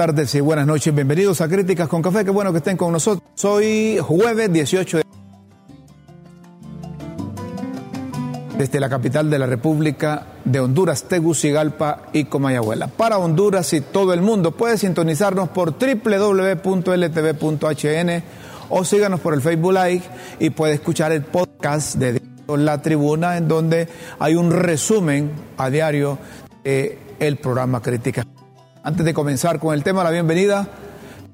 tardes y buenas noches. Bienvenidos a Críticas con Café. Qué bueno que estén con nosotros. Soy jueves 18 de... Desde la capital de la República de Honduras, Tegucigalpa y Comayagüela. Para Honduras y todo el mundo, puede sintonizarnos por www.ltv.hn o síganos por el Facebook Live y puede escuchar el podcast de La Tribuna, en donde hay un resumen a diario del programa Críticas antes de comenzar con el tema, la bienvenida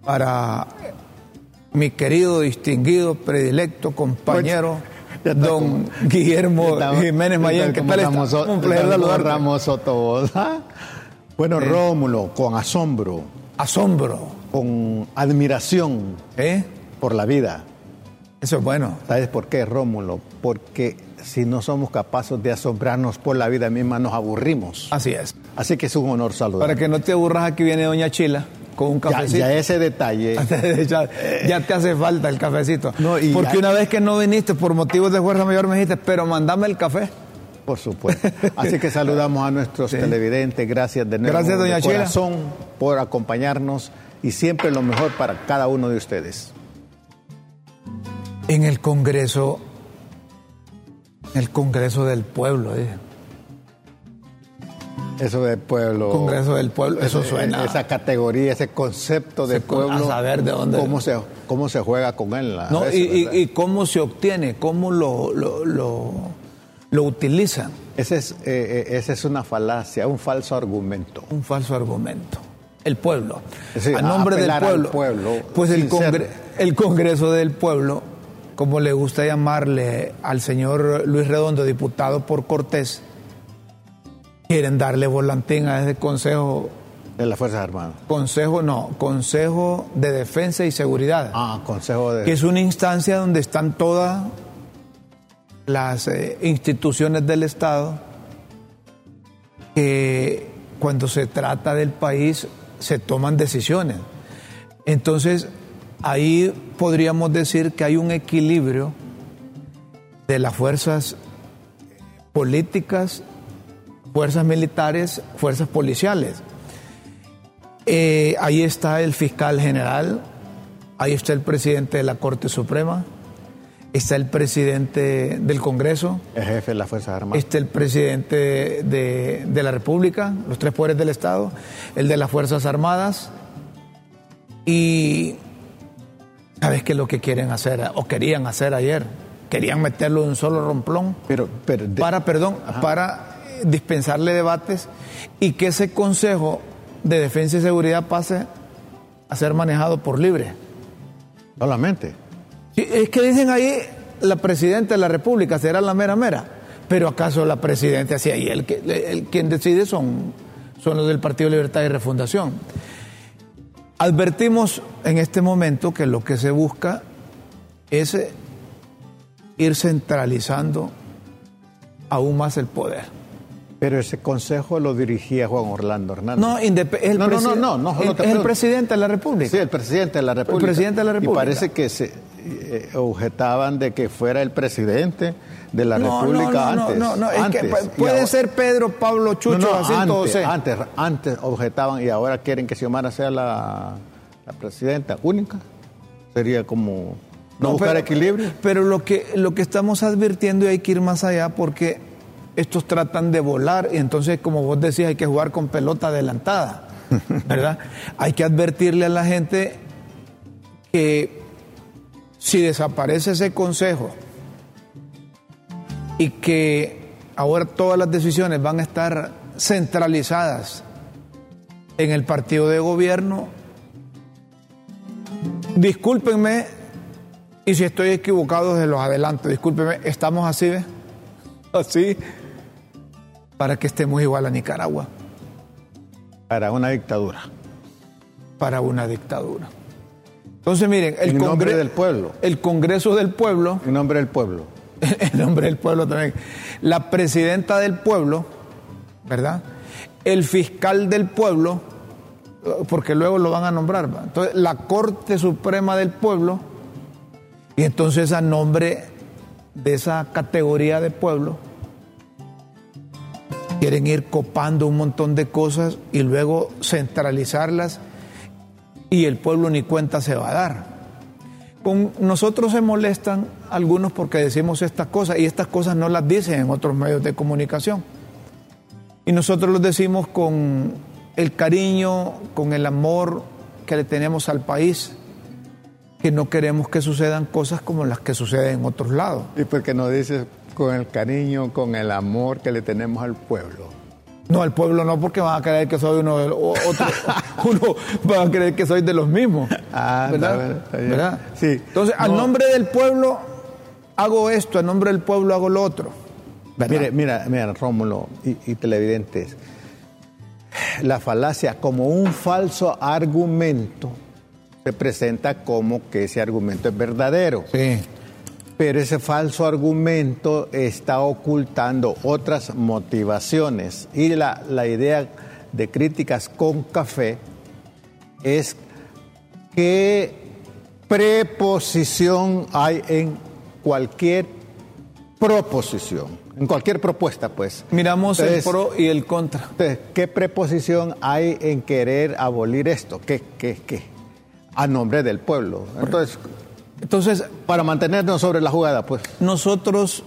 para mi querido, distinguido, predilecto, compañero, don Guillermo Jiménez Mayen. ¿Qué tal está? Un placer saludar. Ramos Soto. Bueno, Rómulo, con asombro. Asombro. Con admiración ¿Eh? por la vida. Eso es bueno. ¿Sabes por qué, Rómulo? Porque si no somos capaces de asombrarnos por la vida misma, nos aburrimos. Así es. Así que es un honor saludar. Para que no te aburras, aquí viene Doña Chila con un cafecito. Ya, ese detalle. ya, te hace falta el cafecito. Porque una vez que no viniste por motivos de fuerza mayor me dijiste, pero mandame el café. Por supuesto. Así que saludamos a nuestros televidentes. Gracias de nuevo. Gracias, doña de corazón, por acompañarnos y siempre lo mejor para cada uno de ustedes. En el Congreso el Congreso del Pueblo. ¿eh? Eso del pueblo. Congreso del Pueblo, eso suena. Esa categoría, ese concepto de pueblo. A saber de dónde. Cómo se, cómo se juega con él. No, y, cómo se obtiene, cómo lo, lo, lo, utilizan. Ese es, eh, eh, esa es una falacia, un falso argumento. Un falso argumento. El pueblo. a nombre del pueblo. pueblo. Pues el, el Congreso del Pueblo como le gusta llamarle al señor Luis Redondo, diputado por Cortés, quieren darle volantín a ese consejo. De las Fuerzas Armadas. Consejo, no, Consejo de Defensa y Seguridad. Ah, Consejo de. Que es una instancia donde están todas las eh, instituciones del Estado que cuando se trata del país se toman decisiones. Entonces, ahí podríamos decir que hay un equilibrio de las fuerzas políticas, fuerzas militares, fuerzas policiales. Eh, ahí está el fiscal general, ahí está el presidente de la Corte Suprema, está el presidente del Congreso. El jefe de las Fuerzas Armadas. Está el presidente de, de la República, los tres poderes del Estado, el de las Fuerzas Armadas. Y ¿Sabes qué es lo que quieren hacer o querían hacer ayer? Querían meterlo en un solo romplón pero, para, perdón, para dispensarle debates y que ese Consejo de Defensa y Seguridad pase a ser manejado por libre. Solamente. es que dicen ahí la presidenta de la República será la mera mera, pero acaso la presidenta sí ahí el que el, quien decide son son los del Partido Libertad y Refundación. Advertimos en este momento que lo que se busca es eh, ir centralizando aún más el poder. Pero ese consejo lo dirigía Juan Orlando Hernández. No, el no, no, no, no, es el presidente de la República. Sí, el presidente de la República. El presidente de la República. Y parece que se eh, objetaban de que fuera el presidente de la República antes. No, no, no, es que puede ser Pedro, Pablo, Chucho, así antes. Antes, antes objetaban y ahora quieren que Xiomara sea la, presidenta única. Sería como no, buscar equilibrio. Pero lo que, lo que estamos advirtiendo y hay que ir más allá porque estos tratan de volar y entonces, como vos decís, hay que jugar con pelota adelantada, ¿verdad? hay que advertirle a la gente que si desaparece ese consejo, y que ahora todas las decisiones van a estar centralizadas en el partido de gobierno, discúlpenme y si estoy equivocado se los adelanto, discúlpenme, estamos así, ¿ves? Así, para que estemos igual a Nicaragua. Para una dictadura. Para una dictadura. Entonces, miren, el Congreso del pueblo. El Congreso del pueblo. En nombre del pueblo el nombre del pueblo también, la presidenta del pueblo, ¿verdad? El fiscal del pueblo, porque luego lo van a nombrar, entonces la Corte Suprema del Pueblo, y entonces a nombre de esa categoría de pueblo, quieren ir copando un montón de cosas y luego centralizarlas y el pueblo ni cuenta se va a dar. Con nosotros se molestan algunos porque decimos estas cosas y estas cosas no las dicen en otros medios de comunicación. Y nosotros los decimos con el cariño, con el amor que le tenemos al país, que no queremos que sucedan cosas como las que suceden en otros lados. ¿Y por qué no dices con el cariño, con el amor que le tenemos al pueblo? No, al pueblo no, porque van a creer que soy uno de los otros, uno va a creer que soy de los mismos. Ah, ¿verdad? ¿verdad? Sí. Entonces, al nombre del pueblo hago esto, al nombre del pueblo hago lo otro. Mire, mira, mira, Rómulo y, y televidentes, la falacia como un falso argumento se presenta como que ese argumento es verdadero. Sí. Pero ese falso argumento está ocultando otras motivaciones. Y la, la idea de críticas con café es qué preposición hay en cualquier proposición, en cualquier propuesta, pues. Miramos el pro y el contra. ¿qué preposición hay en querer abolir esto? ¿Qué, qué, qué? A nombre del pueblo. Entonces, entonces, para mantenernos sobre la jugada, pues. Nosotros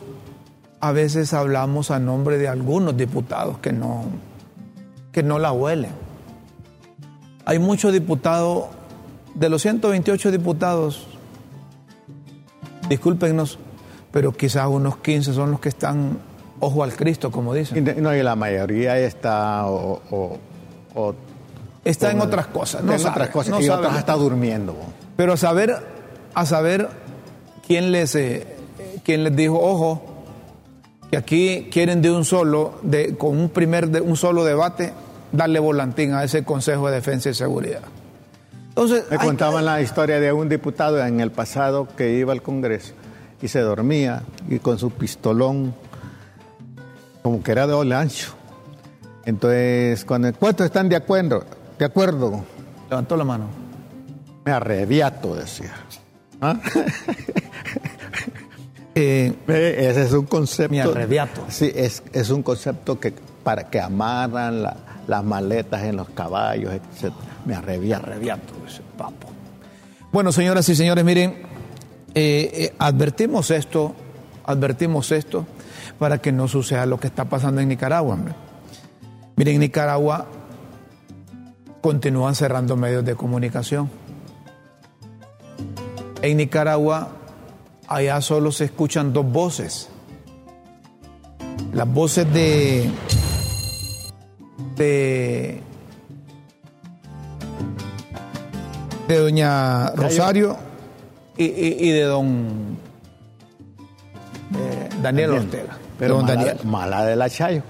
a veces hablamos a nombre de algunos diputados que no, que no la huelen. Hay muchos diputados, de los 128 diputados, discúlpenos, pero quizás unos 15 son los que están ojo al Cristo, como dicen. Y, no, y la mayoría está o, está en otras cosas, no en otras cosas, y otras está durmiendo. Pero saber a saber quién les, eh, quién les dijo, ojo, que aquí quieren de un solo, de, con un primer, de, un solo debate, darle volantín a ese Consejo de Defensa y Seguridad. Entonces, Me contaban la historia de un diputado en el pasado que iba al Congreso y se dormía y con su pistolón, como que era de ole ancho. Entonces, cuando ¿cuántos están de acuerdo? De acuerdo. Levantó la mano. Me arrebiato, decía. ¿Ah? Eh, ese es un concepto. Mi arrebiato. Sí, es, es un concepto que para que amarran las maletas en los caballos, etc. Me arrebiato. arrebiato ese papo. Bueno, señoras y señores, miren, eh, eh, advertimos esto, advertimos esto para que no suceda lo que está pasando en Nicaragua. Miren, en Nicaragua continúan cerrando medios de comunicación en Nicaragua, allá solo se escuchan dos voces. Las voces de, de, de doña Rosario y, de don eh, Daniel Ortega. Pero don mala, Daniel. mala de la Chayo.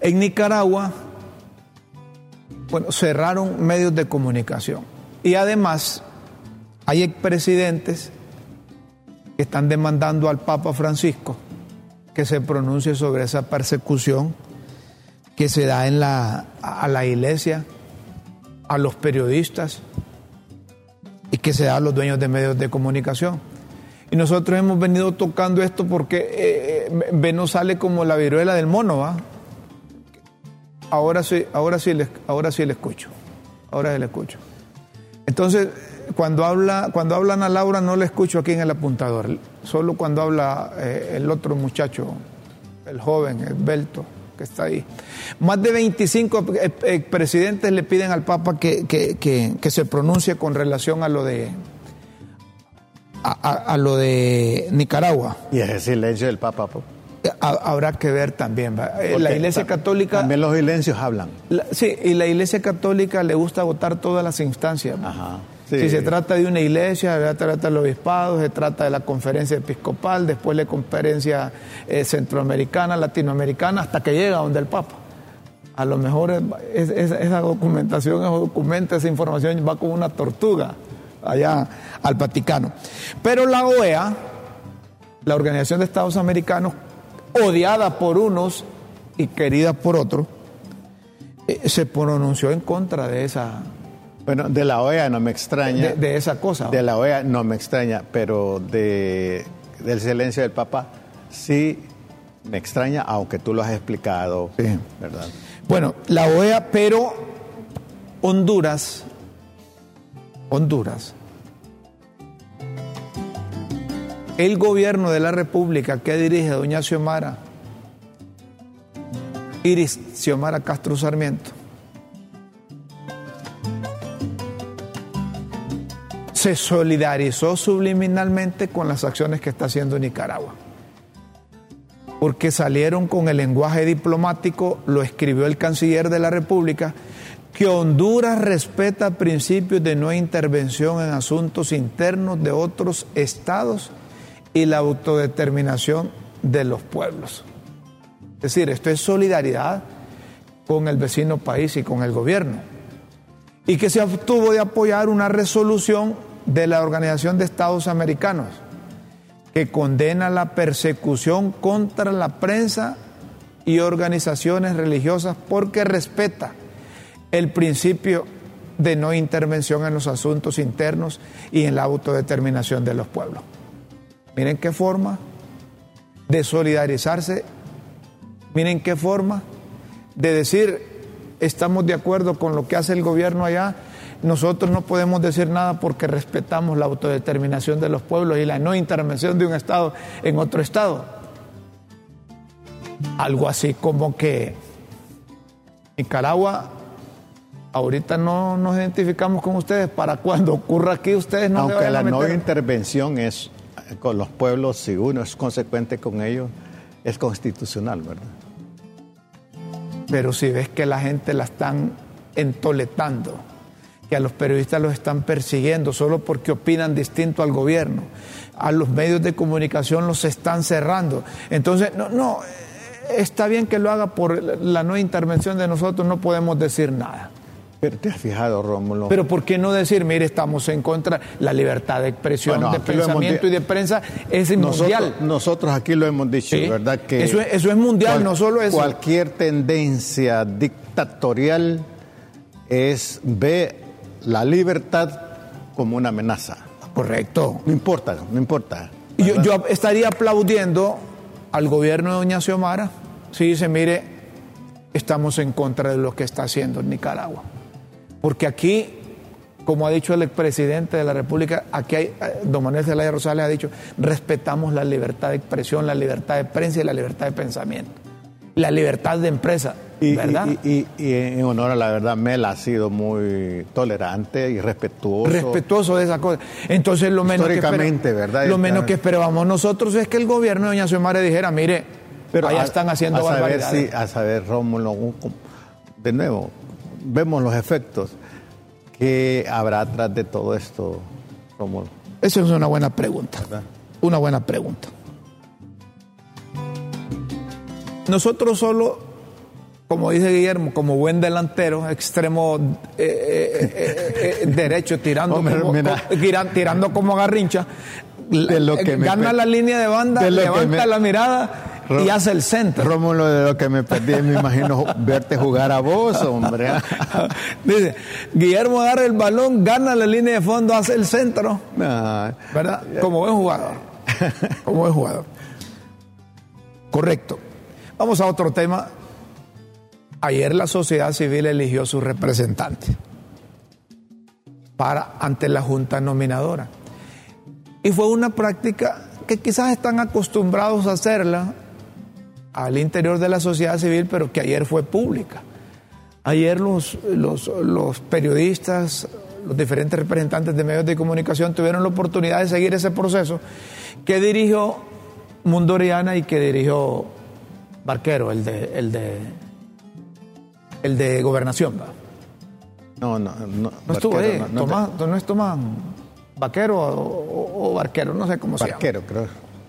En Nicaragua, bueno, cerraron medios de comunicación. Y además, hay expresidentes que están demandando al Papa Francisco que se pronuncie sobre esa persecución que se da en la, a la iglesia, a los periodistas y que se da a los dueños de medios de comunicación. Y nosotros hemos venido tocando esto porque eh, eh sale como la viruela del mono, ¿va? Ahora sí, ahora sí ahora sí le escucho. Ahora sí le escucho. Entonces, cuando, habla, cuando hablan a Laura no le escucho aquí en el apuntador, solo cuando habla eh, el otro muchacho, el joven, el Belto, que está ahí. Más de 25 presidentes le piden al Papa que, que, se pronuncie con relación a lo de a, lo de Nicaragua. Y ese silencio del Papa. Habrá que ver también. Eh, la Iglesia Católica. También los silencios hablan. sí, y la Iglesia Católica le gusta votar todas las instancias. Ajá. Si se trata de una iglesia, se trata del obispado, se trata de la conferencia episcopal, después la conferencia eh, centroamericana, latinoamericana, hasta que llega donde el Papa. A lo mejor esa documentación, esos documentos, esa información va como una tortuga allá al Vaticano. Pero la OEA, la Organización de Estados Americanos, odiada por unos y querida por otros, eh, se pronunció en contra de esa bueno, de la OEA no me extraña. De, esa cosa. De la OEA no me extraña, pero de, del silencio del Papa sí me extraña, aunque tú lo has explicado. Sí. ¿Verdad? Bueno, la OEA, pero Honduras Honduras, el gobierno de la República que dirige doña Xiomara, Iris Xiomara Castro Sarmiento, se solidarizó subliminalmente con las acciones que está haciendo Nicaragua. Porque salieron con el lenguaje diplomático, lo escribió el canciller de la República, que Honduras respeta principios de no intervención en asuntos internos de otros estados y la autodeterminación de los pueblos. Es decir, esto es solidaridad con el vecino país y con el gobierno. Y que se obtuvo de apoyar una resolución de la Organización de Estados Americanos que condena la persecución contra la prensa y organizaciones religiosas porque respeta el principio de no intervención en los asuntos internos y en la autodeterminación de los pueblos. Miren qué forma de solidarizarse, miren qué forma de decir, estamos de acuerdo con lo que hace el gobierno allá, nosotros no podemos decir nada porque respetamos la autodeterminación de los pueblos y la no intervención de un Estado en otro Estado. Algo así como que Nicaragua, ahorita no nos identificamos con ustedes, para cuando ocurra aquí ustedes no Aunque la no intervención es con los pueblos, si uno es consecuente con ellos, es constitucional, ¿verdad? Pero si ves que la gente la están entoletando, que a los periodistas los están persiguiendo solo porque opinan distinto al gobierno, a los medios de comunicación los están cerrando. Entonces, no, no, está bien que lo haga por la no intervención de nosotros, no podemos decir nada. Pero te has fijado, Rómulo. Pero ¿por qué no decir, mire, estamos en contra la libertad de expresión, de pensamiento y de prensa es mundial? Nosotros aquí lo hemos dicho, ¿verdad? Que eso, es mundial, no solo eso. Cualquier tendencia dictatorial es ve la libertad como una amenaza. Correcto. No importa, no importa. Yo, yo estaría aplaudiendo al gobierno de Doña Xiomara si dice, mire, estamos en contra de lo que está haciendo en Nicaragua. Porque aquí, como ha dicho el expresidente de la República, aquí hay, eh, don Manuel Zelaya Rosales ha dicho, respetamos la libertad de expresión, la libertad de prensa y la libertad de pensamiento. La libertad de empresa, ¿verdad? Y, en honor a la verdad, Mel ha sido muy tolerante y respetuoso. Respetuoso de esa cosa. Entonces, lo menos, que, ¿verdad? lo menos que esperábamos nosotros es que el gobierno de Doña Xiomara dijera, mire, pero allá están haciendo a saber, sí, a saber, Rómulo, de nuevo, vemos los efectos. ¿Qué habrá atrás de todo esto, Rómulo? Esa es una buena pregunta. Una buena pregunta. Nosotros solo, como dice Guillermo, como buen delantero, extremo eh, eh, eh, derecho, tirando, como, tirando como garrincha, de lo que gana la línea de banda, levanta la mirada y hace el centro. Rómulo, de lo que me perdí, me imagino verte jugar a vos, hombre. Dice, Guillermo agarra el balón, gana la línea de fondo, hace el centro. ¿Verdad? Como buen jugador. Como buen jugador. Correcto. Vamos a otro tema. Ayer la sociedad civil eligió su representante para ante la junta nominadora. Y fue una práctica que quizás están acostumbrados a hacerla al interior de la sociedad civil, pero que ayer fue pública. Ayer los, los, periodistas, los diferentes representantes de medios de comunicación tuvieron la oportunidad de seguir ese proceso que dirigió Mundoriana y que dirigió Barquero, el de, el de, el de gobernación. No, no, no. No estuvo ahí. No, Tomás, no, es Tomás Vaquero o, Barquero, no sé cómo se llama. Barquero, creo.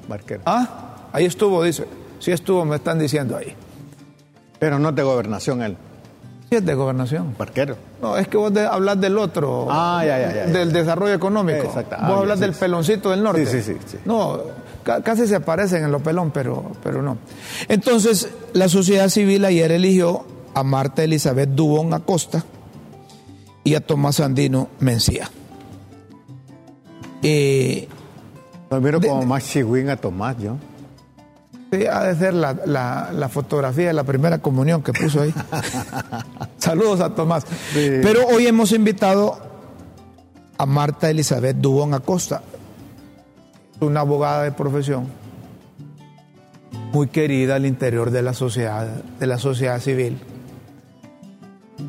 Barquero. Ah, ahí estuvo, dice. Sí estuvo, me están diciendo ahí. Pero no es de gobernación él. Sí es de gobernación. Barquero. No, es que vos de, hablas del otro. Ah, ya, ya, ya. Del desarrollo económico. Exacto. vos ah, hablas del peloncito del norte. Sí, sí, sí. No, casi se parecen en lo pelón, pero, pero no. Entonces, la sociedad civil ayer eligió a Marta Elizabeth Dubón Acosta y a Tomás Andino Mencía. Eh, no, miro como más chigüín a Tomás, yo. Sí, ha de ser la, la, fotografía de la primera comunión que puso ahí. Saludos a Tomás. Pero hoy hemos invitado a Marta Elizabeth Dubón Acosta, una abogada de profesión, muy querida al interior de la sociedad, de la sociedad civil.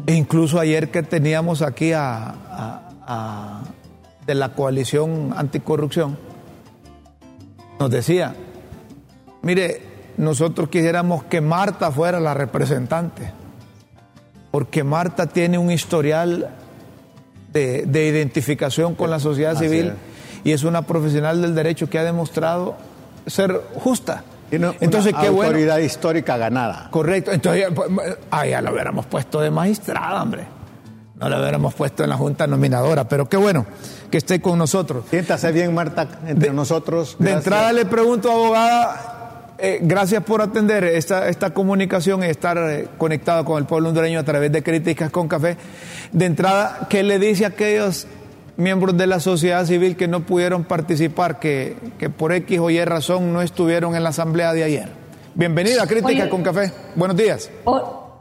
E incluso ayer que teníamos aquí a, de la coalición anticorrupción, nos decía, mire, nosotros quisiéramos que Marta fuera la representante, porque Marta tiene un historial de, identificación con la sociedad civil y es una profesional del derecho que ha demostrado ser justa. Entonces, qué autoridad histórica ganada. Correcto. Entonces, ah, ya lo hubiéramos puesto de magistrada, hombre. No lo hubiéramos puesto en la junta nominadora, pero qué bueno que esté con nosotros. Siéntase bien, Marta, entre nosotros. De entrada le pregunto, abogada, eh, gracias por atender esta, esta comunicación y estar eh, conectado con el pueblo hondureño a través de Críticas con Café. De entrada, ¿qué le dice a aquellos miembros de la sociedad civil que no pudieron participar, que, que por X o Y razón no estuvieron en la asamblea de ayer? Bienvenida a Críticas con Café. Buenos días.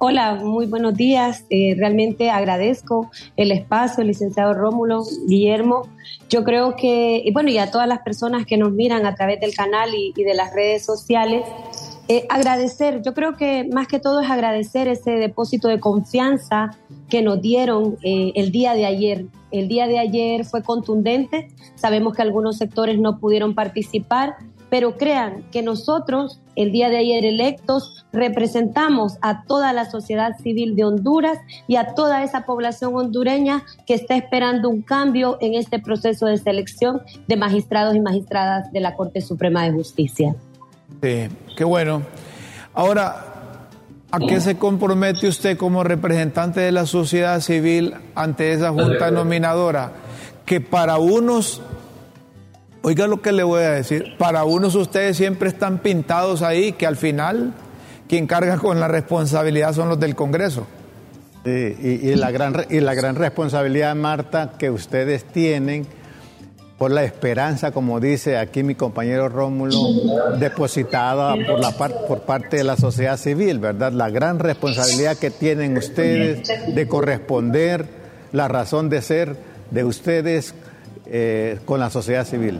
Hola, muy buenos días. Eh, realmente agradezco el espacio, licenciado Rómulo, Guillermo. Yo creo que, y bueno, y a todas las personas que nos miran a través del canal y, de las redes sociales, eh, agradecer, yo creo que más que todo es agradecer ese depósito de confianza que nos dieron eh, el día de ayer. El día de ayer fue contundente, sabemos que algunos sectores no pudieron participar, pero crean que nosotros, el día de ayer electos, representamos a toda la sociedad civil de Honduras y a toda esa población hondureña que está esperando un cambio en este proceso de selección de magistrados y magistradas de la Corte Suprema de Justicia. Sí, qué bueno. Ahora, ¿a qué se compromete usted como representante de la sociedad civil ante esa junta nominadora? Que para unos Oiga lo que le voy a decir. Para unos ustedes siempre están pintados ahí que al final quien carga con la responsabilidad son los del Congreso. Sí, y, la gran, y la gran responsabilidad, Marta, que ustedes tienen por la esperanza, como dice aquí mi compañero Rómulo, depositada por, la por parte de la sociedad civil, ¿verdad? La gran responsabilidad que tienen ustedes de corresponder la razón de ser de ustedes eh, con la sociedad civil?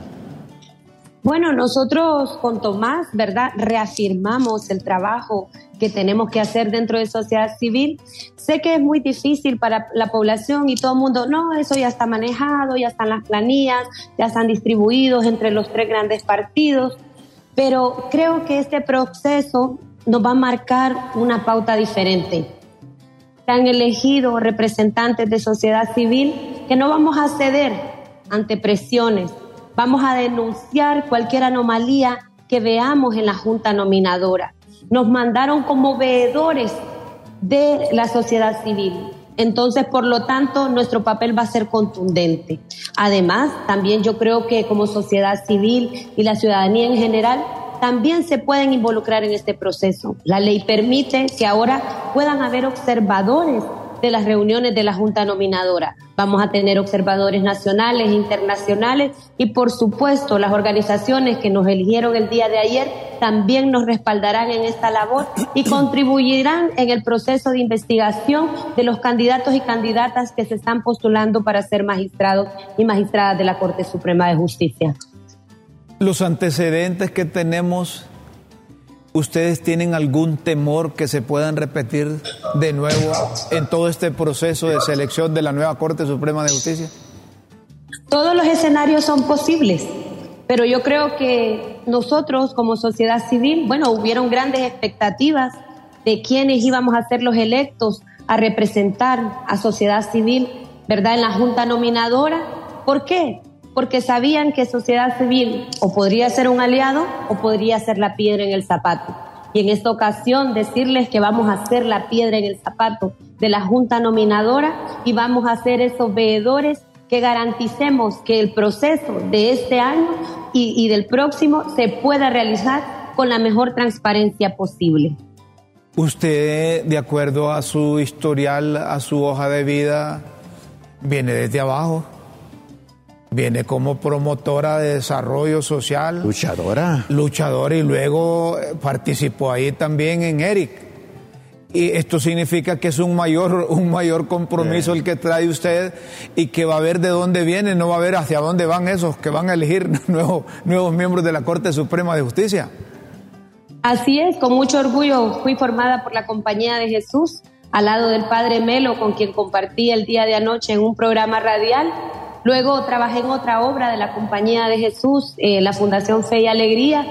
Bueno, nosotros con Tomás, ¿verdad? Reafirmamos el trabajo que tenemos que hacer dentro de sociedad civil. Sé que es muy difícil para la población y todo el mundo, no, eso ya está manejado, ya están las planillas, ya están distribuidos entre los tres grandes partidos, pero creo que este proceso nos va a marcar una pauta diferente. Se han elegido representantes de sociedad civil que no vamos a ceder ante presiones. Vamos a denunciar cualquier anomalía que veamos en la Junta Nominadora. Nos mandaron como veedores de la sociedad civil. Entonces, por lo tanto, nuestro papel va a ser contundente. Además, también yo creo que como sociedad civil y la ciudadanía en general, también se pueden involucrar en este proceso. La ley permite que ahora puedan haber observadores de las reuniones de la Junta Nominadora. Vamos a tener observadores nacionales, internacionales y por supuesto las organizaciones que nos eligieron el día de ayer también nos respaldarán en esta labor y contribuirán en el proceso de investigación de los candidatos y candidatas que se están postulando para ser magistrados y magistradas de la Corte Suprema de Justicia. Los antecedentes que tenemos ¿Ustedes tienen algún temor que se puedan repetir de nuevo en todo este proceso de selección de la nueva Corte Suprema de Justicia? Todos los escenarios son posibles, pero yo creo que nosotros como sociedad civil, bueno, hubieron grandes expectativas de quiénes íbamos a ser los electos a representar a sociedad civil, ¿verdad? En la Junta Nominadora. ¿Por qué? Porque sabían que sociedad civil o podría ser un aliado o podría ser la piedra en el zapato. Y en esta ocasión decirles que vamos a ser la piedra en el zapato de la Junta Nominadora y vamos a ser esos veedores que garanticemos que el proceso de este año y, y del próximo se pueda realizar con la mejor transparencia posible. Usted, de acuerdo a su historial, a su hoja de vida, viene desde abajo. Viene como promotora de desarrollo social. Luchadora. Luchadora y luego participó ahí también en ERIC. Y esto significa que es un mayor, un mayor compromiso el que trae usted y que va a ver de dónde viene, no va a ver hacia dónde van esos que van a elegir nuevos, nuevos miembros de la Corte Suprema de Justicia. Así es, con mucho orgullo fui formada por la Compañía de Jesús al lado del Padre Melo, con quien compartí el día de anoche en un programa radial. Luego trabajé en otra obra de la Compañía de Jesús, eh, la Fundación Fe y Alegría,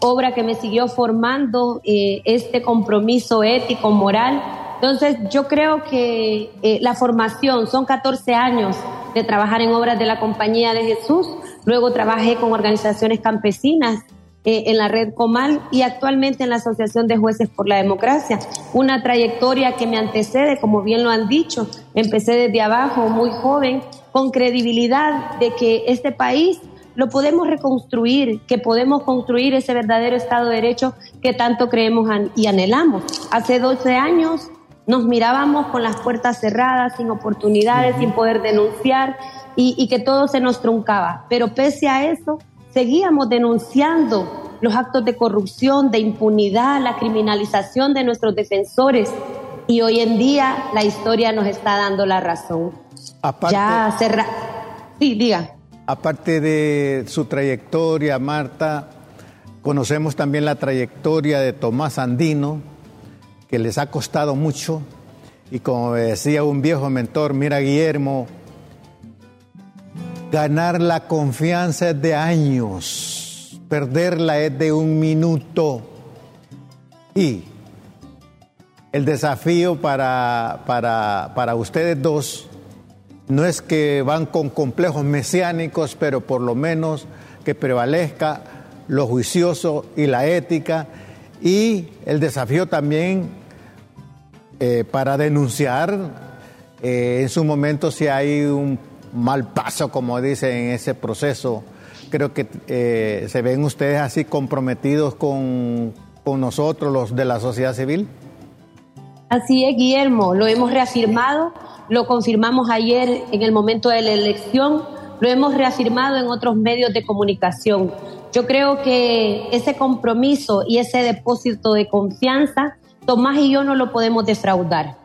obra que me siguió formando eh, este compromiso ético, moral. Entonces, yo creo que eh, la formación, son 14 años de trabajar en obras de la Compañía de Jesús, luego trabajé con organizaciones campesinas eh, en la red Comal y actualmente en la Asociación de Jueces por la Democracia. Una trayectoria que me antecede, como bien lo han dicho, empecé desde abajo, muy joven, con credibilidad de que este país lo podemos reconstruir, que podemos construir ese verdadero Estado de Derecho que tanto creemos y anhelamos. Hace 12 años nos mirábamos con las puertas cerradas, sin oportunidades, sin poder denunciar y, y que todo se nos truncaba. Pero pese a eso, seguíamos denunciando los actos de corrupción, de impunidad, la criminalización de nuestros defensores. Y hoy en día la historia nos está dando la razón. ya cerra... Sí, diga. Aparte de su trayectoria, Marta, conocemos también la trayectoria de Tomás Andino, que les ha costado mucho. Y como decía un viejo mentor, mira Guillermo, ganar la confianza es de años, perderla es de un minuto. Y el desafío para, para, para ustedes dos no es que van con complejos mesiánicos, pero por lo menos que prevalezca lo juicioso y la ética y el desafío también eh, para denunciar eh, en su momento si hay un mal paso, como dice en ese proceso. Creo que eh, se ven ustedes así comprometidos con, con nosotros, los de la sociedad civil. Así es, Guillermo, lo hemos reafirmado lo confirmamos ayer en el momento de la elección, lo hemos reafirmado en otros medios de comunicación. Yo creo que ese compromiso y ese depósito de confianza, Tomás y yo no lo podemos defraudar.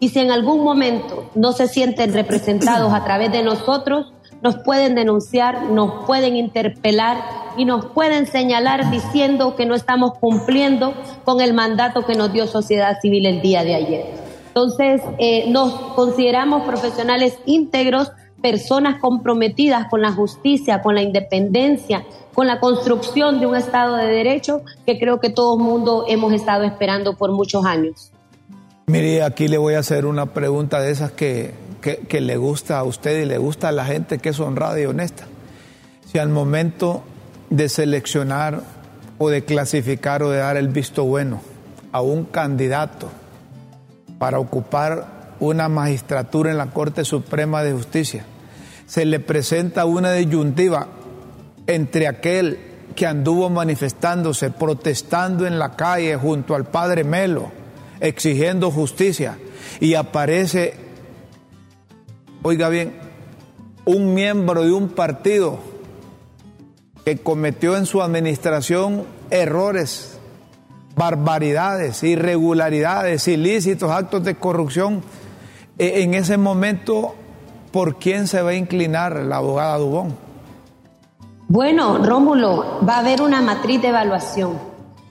Y si en algún momento no se sienten representados a través de nosotros, nos pueden denunciar, nos pueden interpelar y nos pueden señalar diciendo que no estamos cumpliendo con el mandato que nos dio sociedad civil el día de ayer. Entonces, eh, nos consideramos profesionales íntegros, personas comprometidas con la justicia, con la independencia, con la construcción de un Estado de Derecho que creo que todo el mundo hemos estado esperando por muchos años. Mire, aquí le voy a hacer una pregunta de esas que, que le gusta a usted y le gusta a la gente que es honrada y honesta. Si al momento de seleccionar o de clasificar o de dar el visto bueno a un candidato, para ocupar una magistratura en la Corte Suprema de Justicia. Se le presenta una disyuntiva entre aquel que anduvo manifestándose, protestando en la calle junto al padre Melo, exigiendo justicia, y aparece, oiga bien, un miembro de un partido que cometió en su administración errores barbaridades, irregularidades, ilícitos, actos de corrupción, e, en ese momento, ¿por quién se va a inclinar la abogada Dubón? Bueno, Rómulo, va a haber una matriz de evaluación.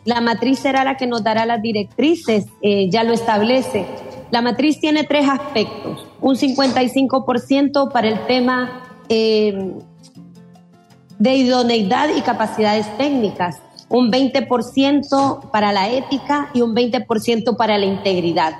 La matriz será la que nos dará las directrices, eh, ya lo establece. La matriz tiene tres aspectos. Un 55% para el tema eh, de idoneidad y capacidades técnicas un 20% para la ética y un 20% para la integridad.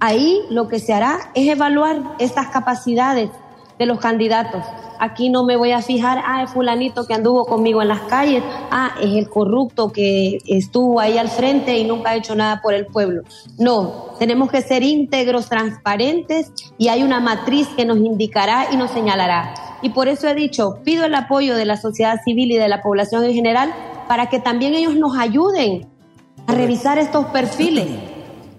Ahí lo que se hará es evaluar estas capacidades de los candidatos. Aquí no me voy a fijar, ah, es fulanito que anduvo conmigo en las calles, ah, es el corrupto que estuvo ahí al frente y nunca ha hecho nada por el pueblo. No, tenemos que ser íntegros, transparentes y hay una matriz que nos indicará y nos señalará. Y por eso he dicho, pido el apoyo de la sociedad civil y de la población en general para que también ellos nos ayuden a revisar estos perfiles.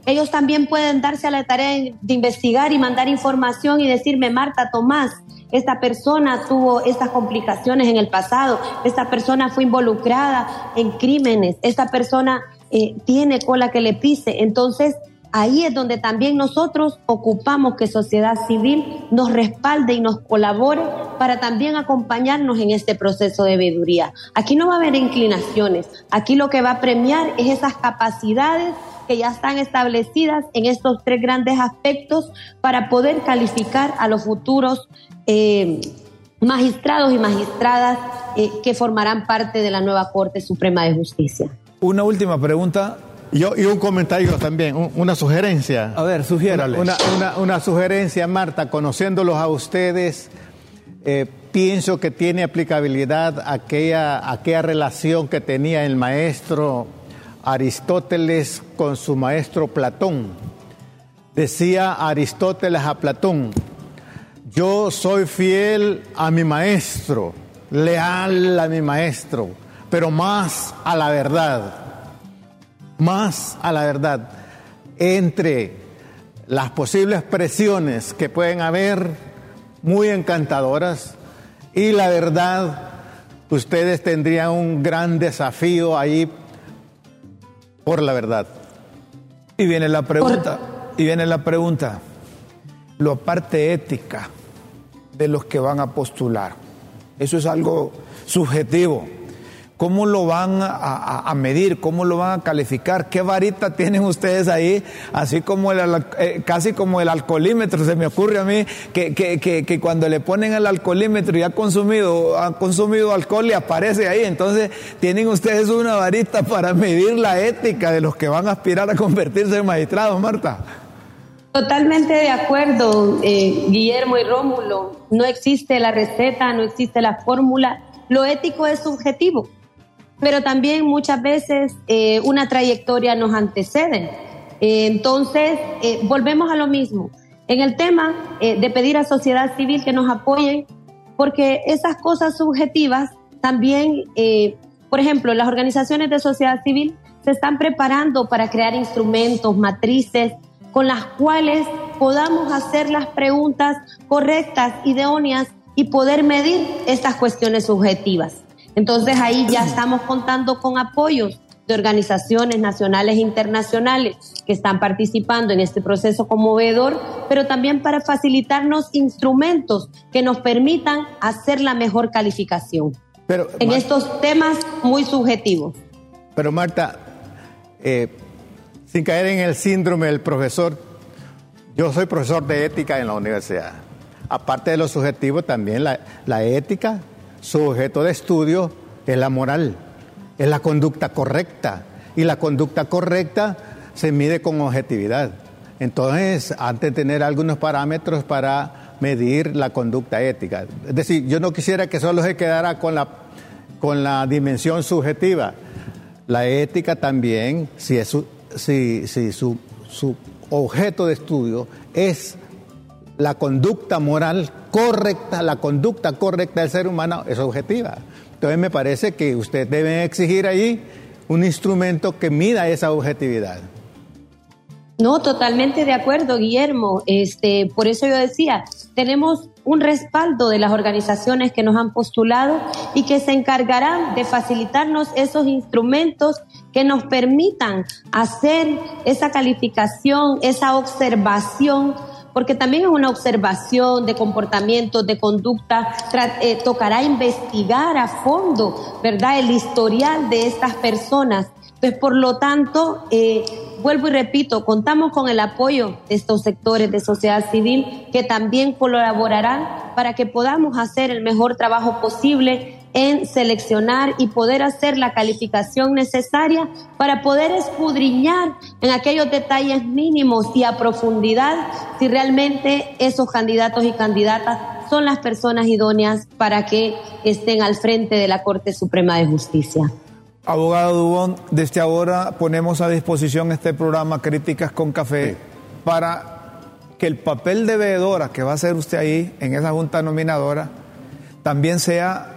Ellos también pueden darse a la tarea de investigar y mandar información y decirme, Marta, Tomás, esta persona tuvo estas complicaciones en el pasado, esta persona fue involucrada en crímenes, esta persona eh, tiene cola que le pise. Entonces, ahí es donde también nosotros ocupamos que sociedad civil nos respalde y nos colabore para también acompañarnos en este proceso de veeduría. Aquí no va a haber inclinaciones, aquí lo que va a premiar es esas capacidades que ya están establecidas en estos tres grandes aspectos para poder calificar a los futuros eh, magistrados y magistradas eh, que formarán parte de la nueva Corte Suprema de Justicia. Una última pregunta yo, y un comentario también, una sugerencia. A ver, sugiérale. Una, sugerencia, Marta, conociéndolos a ustedes, eh, pienso que tiene aplicabilidad aquella, aquella relación que tenía el maestro Aristóteles con su maestro Platón. Decía Aristóteles a Platón, yo soy fiel a mi maestro, leal a mi maestro, pero más a la verdad más a la verdad entre las posibles presiones que pueden haber, muy encantadoras, y la verdad, ustedes tendrían un gran desafío ahí por la verdad. Y viene la pregunta, y viene la pregunta, lo parte ética de los que van a postular. Eso es algo subjetivo. ¿Cómo lo van a, medir? ¿Cómo lo van a calificar? ¿Qué varita tienen ustedes ahí? Así como el, eh, casi como el alcoholímetro, se me ocurre a mí que, que, cuando le ponen el alcoholímetro y ha consumido, ha consumido alcohol y aparece ahí. Entonces, tienen ustedes una varita para medir la ética de los que van a aspirar a convertirse en magistrados, Marta. Totalmente de acuerdo, eh, Guillermo y Rómulo. No existe la receta, no existe la fórmula. Lo ético es subjetivo pero también muchas veces eh, una trayectoria nos antecede. Eh, entonces, eh, volvemos a lo mismo. En el tema de pedir a sociedad civil que nos apoyen, porque esas cosas subjetivas también, por ejemplo, las organizaciones de sociedad civil se están preparando para crear instrumentos, matrices, con las cuales podamos hacer las preguntas correctas, idóneas y poder medir estas cuestiones subjetivas. Entonces ahí ya estamos contando con apoyos de organizaciones nacionales e internacionales que están participando en este proceso conmovedor, pero también para facilitarnos instrumentos que nos permitan hacer la mejor calificación pero, en estos temas muy subjetivos. Pero Marta, eh, sin caer en el síndrome del profesor, yo soy profesor de ética en la universidad. Aparte de lo subjetivo, también la, la ética su objeto de estudio es la moral, es la conducta correcta. Y la conducta correcta se mide con objetividad. Entonces, antes de tener algunos parámetros para medir la conducta ética. Es decir, yo no quisiera que solo se quedara con la, con la dimensión subjetiva. La ética también, si, es si, si su, su objeto de estudio es la conducta moral correcta, la conducta correcta del ser humano es objetiva. Entonces me parece que usted debe exigir ahí un instrumento que mida esa objetividad. No, totalmente de acuerdo, Guillermo. Este, por eso yo decía, tenemos un respaldo de las organizaciones que nos han postulado y que se encargarán de facilitarnos esos instrumentos que nos permitan hacer esa calificación, esa observación porque también es una observación de comportamiento, de conducta, eh, tocará investigar a fondo, ¿verdad?, el historial de estas personas. Pues por lo tanto, eh, vuelvo y repito, contamos con el apoyo de estos sectores de sociedad civil que también colaborarán para que podamos hacer el mejor trabajo posible en seleccionar y poder hacer la calificación necesaria para poder escudriñar en aquellos detalles mínimos y a profundidad si realmente esos candidatos y candidatas son las personas idóneas para que estén al frente de la Corte Suprema de Justicia. Abogado Dubón, desde ahora ponemos a disposición este programa Críticas con Café para que el papel de veedora que va a hacer usted ahí en esa junta nominadora también sea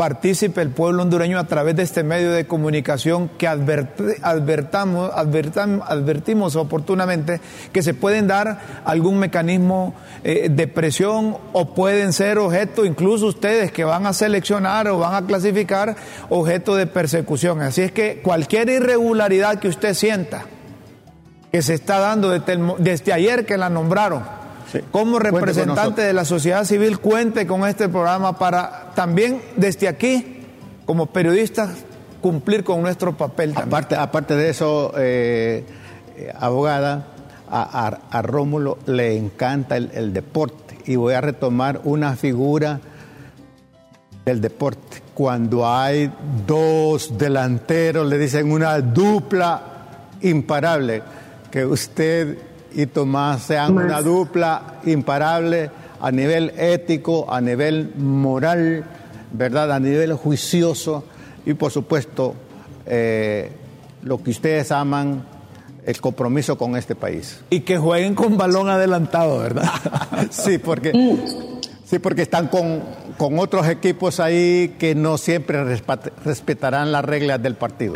participe el pueblo hondureño a través de este medio de comunicación que advertamos, advertimos oportunamente que se pueden dar algún mecanismo eh, de presión o pueden ser objeto, incluso ustedes que van a seleccionar o van a clasificar, objeto de persecución. Así es que cualquier irregularidad que usted sienta, que se está dando desde, ayer que la nombraron como representante de la sociedad civil, cuente con este programa para también desde aquí, como periodistas, cumplir con nuestro papel. Aparte, aparte de eso, eh, abogada, a, Rómulo le encanta el, deporte y voy a retomar una figura del deporte. Cuando hay dos delanteros, le dicen una dupla imparable, que usted y Tomás sean una dupla imparable a nivel ético, a nivel moral, ¿verdad? A nivel juicioso y por supuesto eh, lo que ustedes aman, el compromiso con este país. Y que jueguen con balón adelantado, ¿verdad? sí, porque, sí, porque están con, con otros equipos ahí que no siempre respetarán las reglas del partido.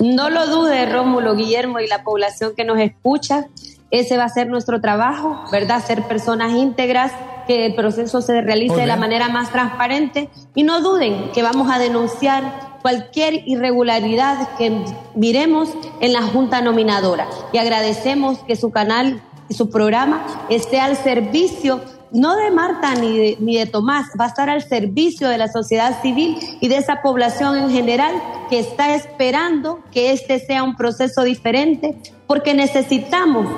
No lo dude, Rómulo, Guillermo y la población que nos escucha. Ese va a ser nuestro trabajo, ¿verdad? Ser personas íntegras, que el proceso se realice de la manera más transparente y no duden que vamos a denunciar cualquier irregularidad que miremos en la Junta Nominadora. Y agradecemos que su canal y su programa esté al servicio no de Marta ni de, ni de Tomás, va a estar al servicio de la sociedad civil y de esa población en general que está esperando que este sea un proceso diferente, porque necesitamos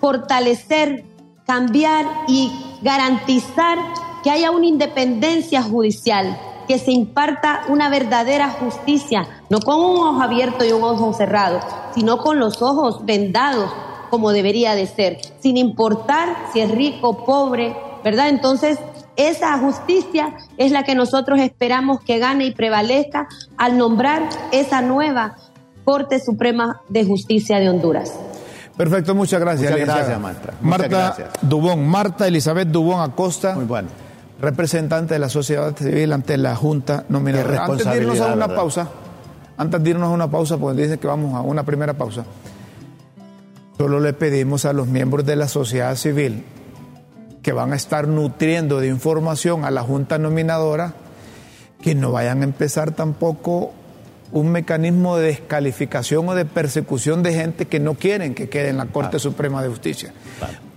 fortalecer, cambiar y garantizar que haya una independencia judicial, que se imparta una verdadera justicia, no con un ojo abierto y un ojo cerrado, sino con los ojos vendados como debería de ser, sin importar si es rico pobre, ¿verdad? Entonces, esa justicia es la que nosotros esperamos que gane y prevalezca al nombrar esa nueva Corte Suprema de Justicia de Honduras. Perfecto, muchas gracias. Muchas gracias, Marta. Marta Dubón, Marta Elizabeth Dubón Acosta. Muy bueno. Representante de la sociedad civil ante la Junta Nominal. Antes de irnos a una pausa, antes de irnos a una pausa, porque dice que vamos a una primera pausa, solo le pedimos a los miembros de la sociedad civil que van a estar nutriendo de información a la Junta Nominadora que no vayan a empezar tampoco un mecanismo de descalificación o de persecución de gente que no quieren que quede en la Corte Suprema de Justicia.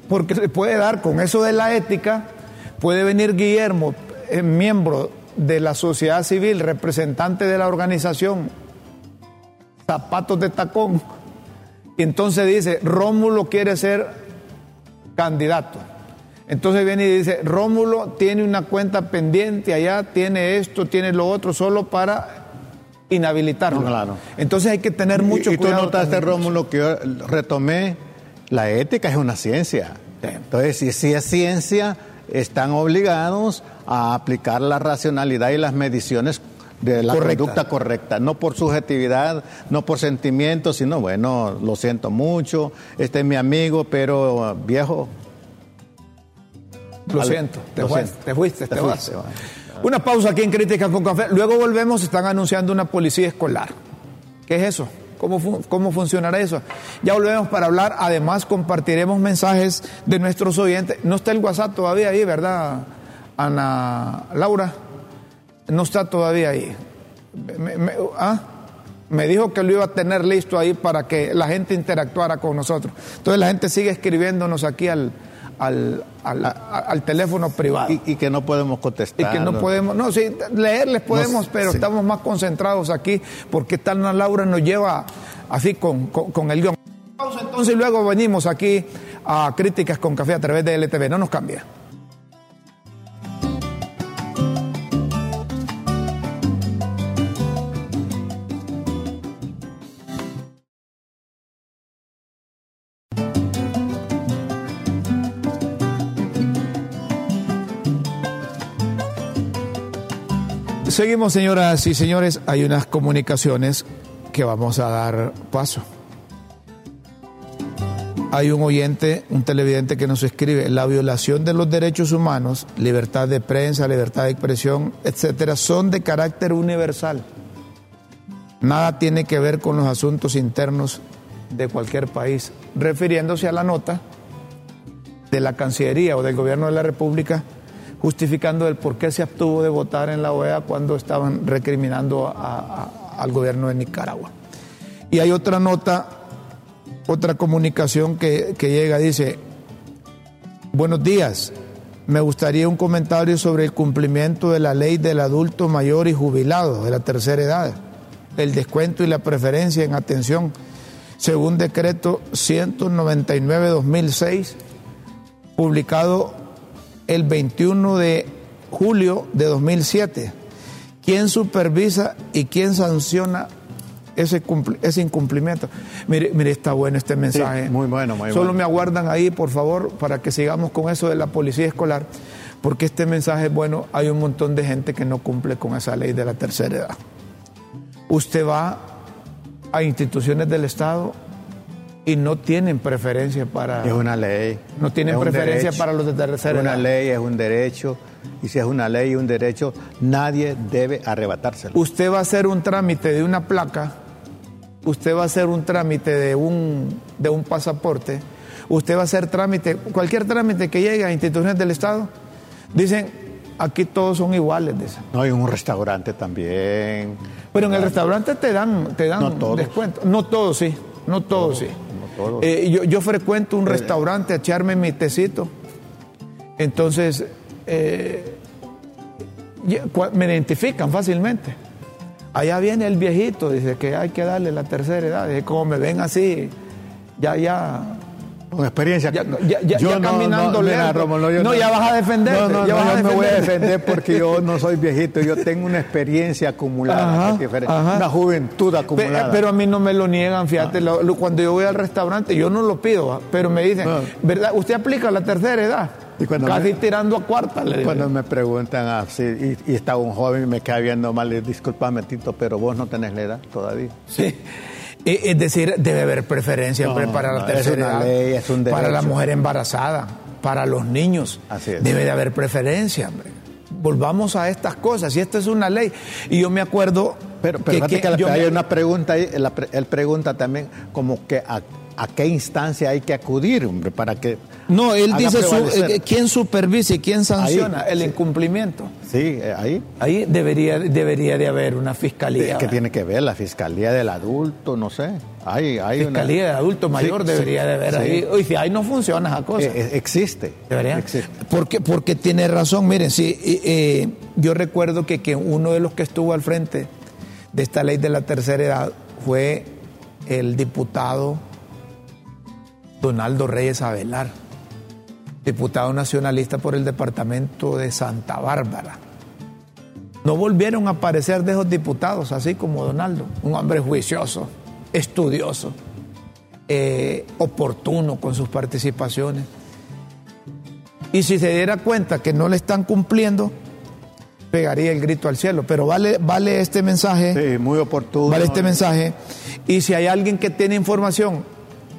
Porque se puede dar con eso de la ética, puede venir Guillermo, eh, miembro de la sociedad civil, representante de la organización, zapatos de tacón, y entonces dice, Rómulo quiere ser candidato. Entonces viene y dice, Rómulo tiene una cuenta pendiente allá, tiene esto, tiene lo otro, solo para inhabilitarlo. claro. Entonces hay que tener mucho y, cuidado. Y tú notaste, Rómulo, que yo retomé, la ética es una ciencia. Entonces, si, si es ciencia, están obligados a aplicar la racionalidad y las mediciones de la conducta correcta, no por subjetividad, no por sentimientos, sino bueno, lo siento mucho, este es mi amigo, pero viejo. Lo siento, te, fuiste, te fuiste, te, fuiste. Una pausa aquí en Críticas con Café. Luego volvemos, están anunciando una policía escolar. ¿Qué es eso? ¿Cómo, ¿Cómo funcionará eso? Ya volvemos para hablar. Además, compartiremos mensajes de nuestros oyentes. No está el WhatsApp todavía ahí, ¿verdad, Ana Laura? No está todavía ahí. ¿ah? me dijo que lo iba a tener listo ahí para que la gente interactuara con nosotros. Entonces la gente sigue escribiéndonos aquí al, al, al, teléfono privado. Y, que no podemos contestar. Y que no podemos, no, sí, leerles podemos, pero estamos más concentrados aquí porque Tana Laura nos lleva así con, con, el guion. Entonces luego venimos aquí a Críticas con Café a través de LTV, no nos cambia. Seguimos, señoras y señores. Hay unas comunicaciones que vamos a dar paso. Hay un oyente, un televidente que nos escribe, la violación de los derechos humanos, libertad de prensa, libertad de expresión, etcétera, son de carácter universal. Nada tiene que ver con los asuntos internos de cualquier país, refiriéndose a la nota de la Cancillería o del Gobierno de la República justificando el por qué se abstuvo de votar en la OEA cuando estaban recriminando al gobierno de Nicaragua. Y hay otra nota otra comunicación que, que llega, dice, buenos días, me gustaría un comentario sobre el cumplimiento de la ley del adulto mayor y jubilado de la tercera edad, el descuento y la preferencia en atención, según decreto 199-2006, publicado el 21 de julio de 2007. ¿Quién supervisa y quién sanciona ese, ese incumplimiento? Mire, mire, está bueno este mensaje. muy bueno, muy Solo me aguardan ahí, por favor, para que sigamos con eso de la policía escolar, porque este mensaje es bueno. Hay un montón de gente que no cumple con esa ley de la tercera edad. Usted va a instituciones del Estado y no tienen preferencia para... Es una ley. No tienen preferencia para los de tercera. Es una ley, es un derecho. Y si es una ley y un derecho, nadie debe arrebatárselo. Usted va a hacer un trámite de una placa, usted va a hacer un trámite de un, de un pasaporte, usted va a hacer trámite, cualquier trámite que llegue a instituciones del Estado, dicen, aquí todos son iguales. Dicen. No, hay un restaurante también. Pero en el restaurante te dan, te dan no descuento. No todos, sí. No todos, sí. Eh, yo, yo, frecuento un eh, restaurante a echarme mi tecito. Entonces, eh, me identifican fácilmente. Allá viene el viejito, dice que hay que darle la tercera edad. Dice, como me ven así, ya, ya, con experiencia. Ya, yo caminando no, no, ya vas a defender. No, no, ya yo me voy a defender porque yo no soy viejito, yo tengo una experiencia acumulada, una juventud acumulada. Pero, a mí no me lo niegan, fíjate, ah. cuando yo voy al restaurante, yo no lo pido, ¿ah? pero me dicen, ¿verdad? ¿Usted aplica la tercera edad? Y cuando Casi tirando a cuarta. Le cuando me preguntan así, y, y está un joven y me queda viendo mal, disculpame, Tito, pero vos no tenés la edad todavía. Sí. Es decir, debe haber preferencia para la tercera edad, para la mujer embarazada, para los niños. Debe de haber preferencia, Volvamos a estas cosas, y esta es una ley. Y yo me acuerdo. Pero, pero que, hay una pregunta ahí, él pregunta también como que a, a qué instancia hay que acudir, hombre, para que no, él dice eh, quién supervisa y quién sanciona el incumplimiento. Sí, eh, ahí. Ahí debería, debería de haber una fiscalía. ¿Qué tiene que ver? La fiscalía del adulto, no sé. Hay, hay fiscalía del adulto mayor debería de haber ahí. Oye, si ahí no funciona esa cosa. Eh, existe. Debería. Existe. Porque, porque tiene razón, miren, sí, yo recuerdo que, que uno de los que estuvo al frente de esta ley de la tercera edad fue el diputado Donaldo Reyes Avelar diputado nacionalista por el departamento de Santa Bárbara. No volvieron a aparecer de esos diputados, así como Donaldo, un hombre juicioso, estudioso, eh, oportuno con sus participaciones. Y si se diera cuenta que no le están cumpliendo, pegaría el grito al cielo. Pero vale, vale este mensaje. Sí, muy oportuno. Vale este mensaje. Y si hay alguien que tiene información,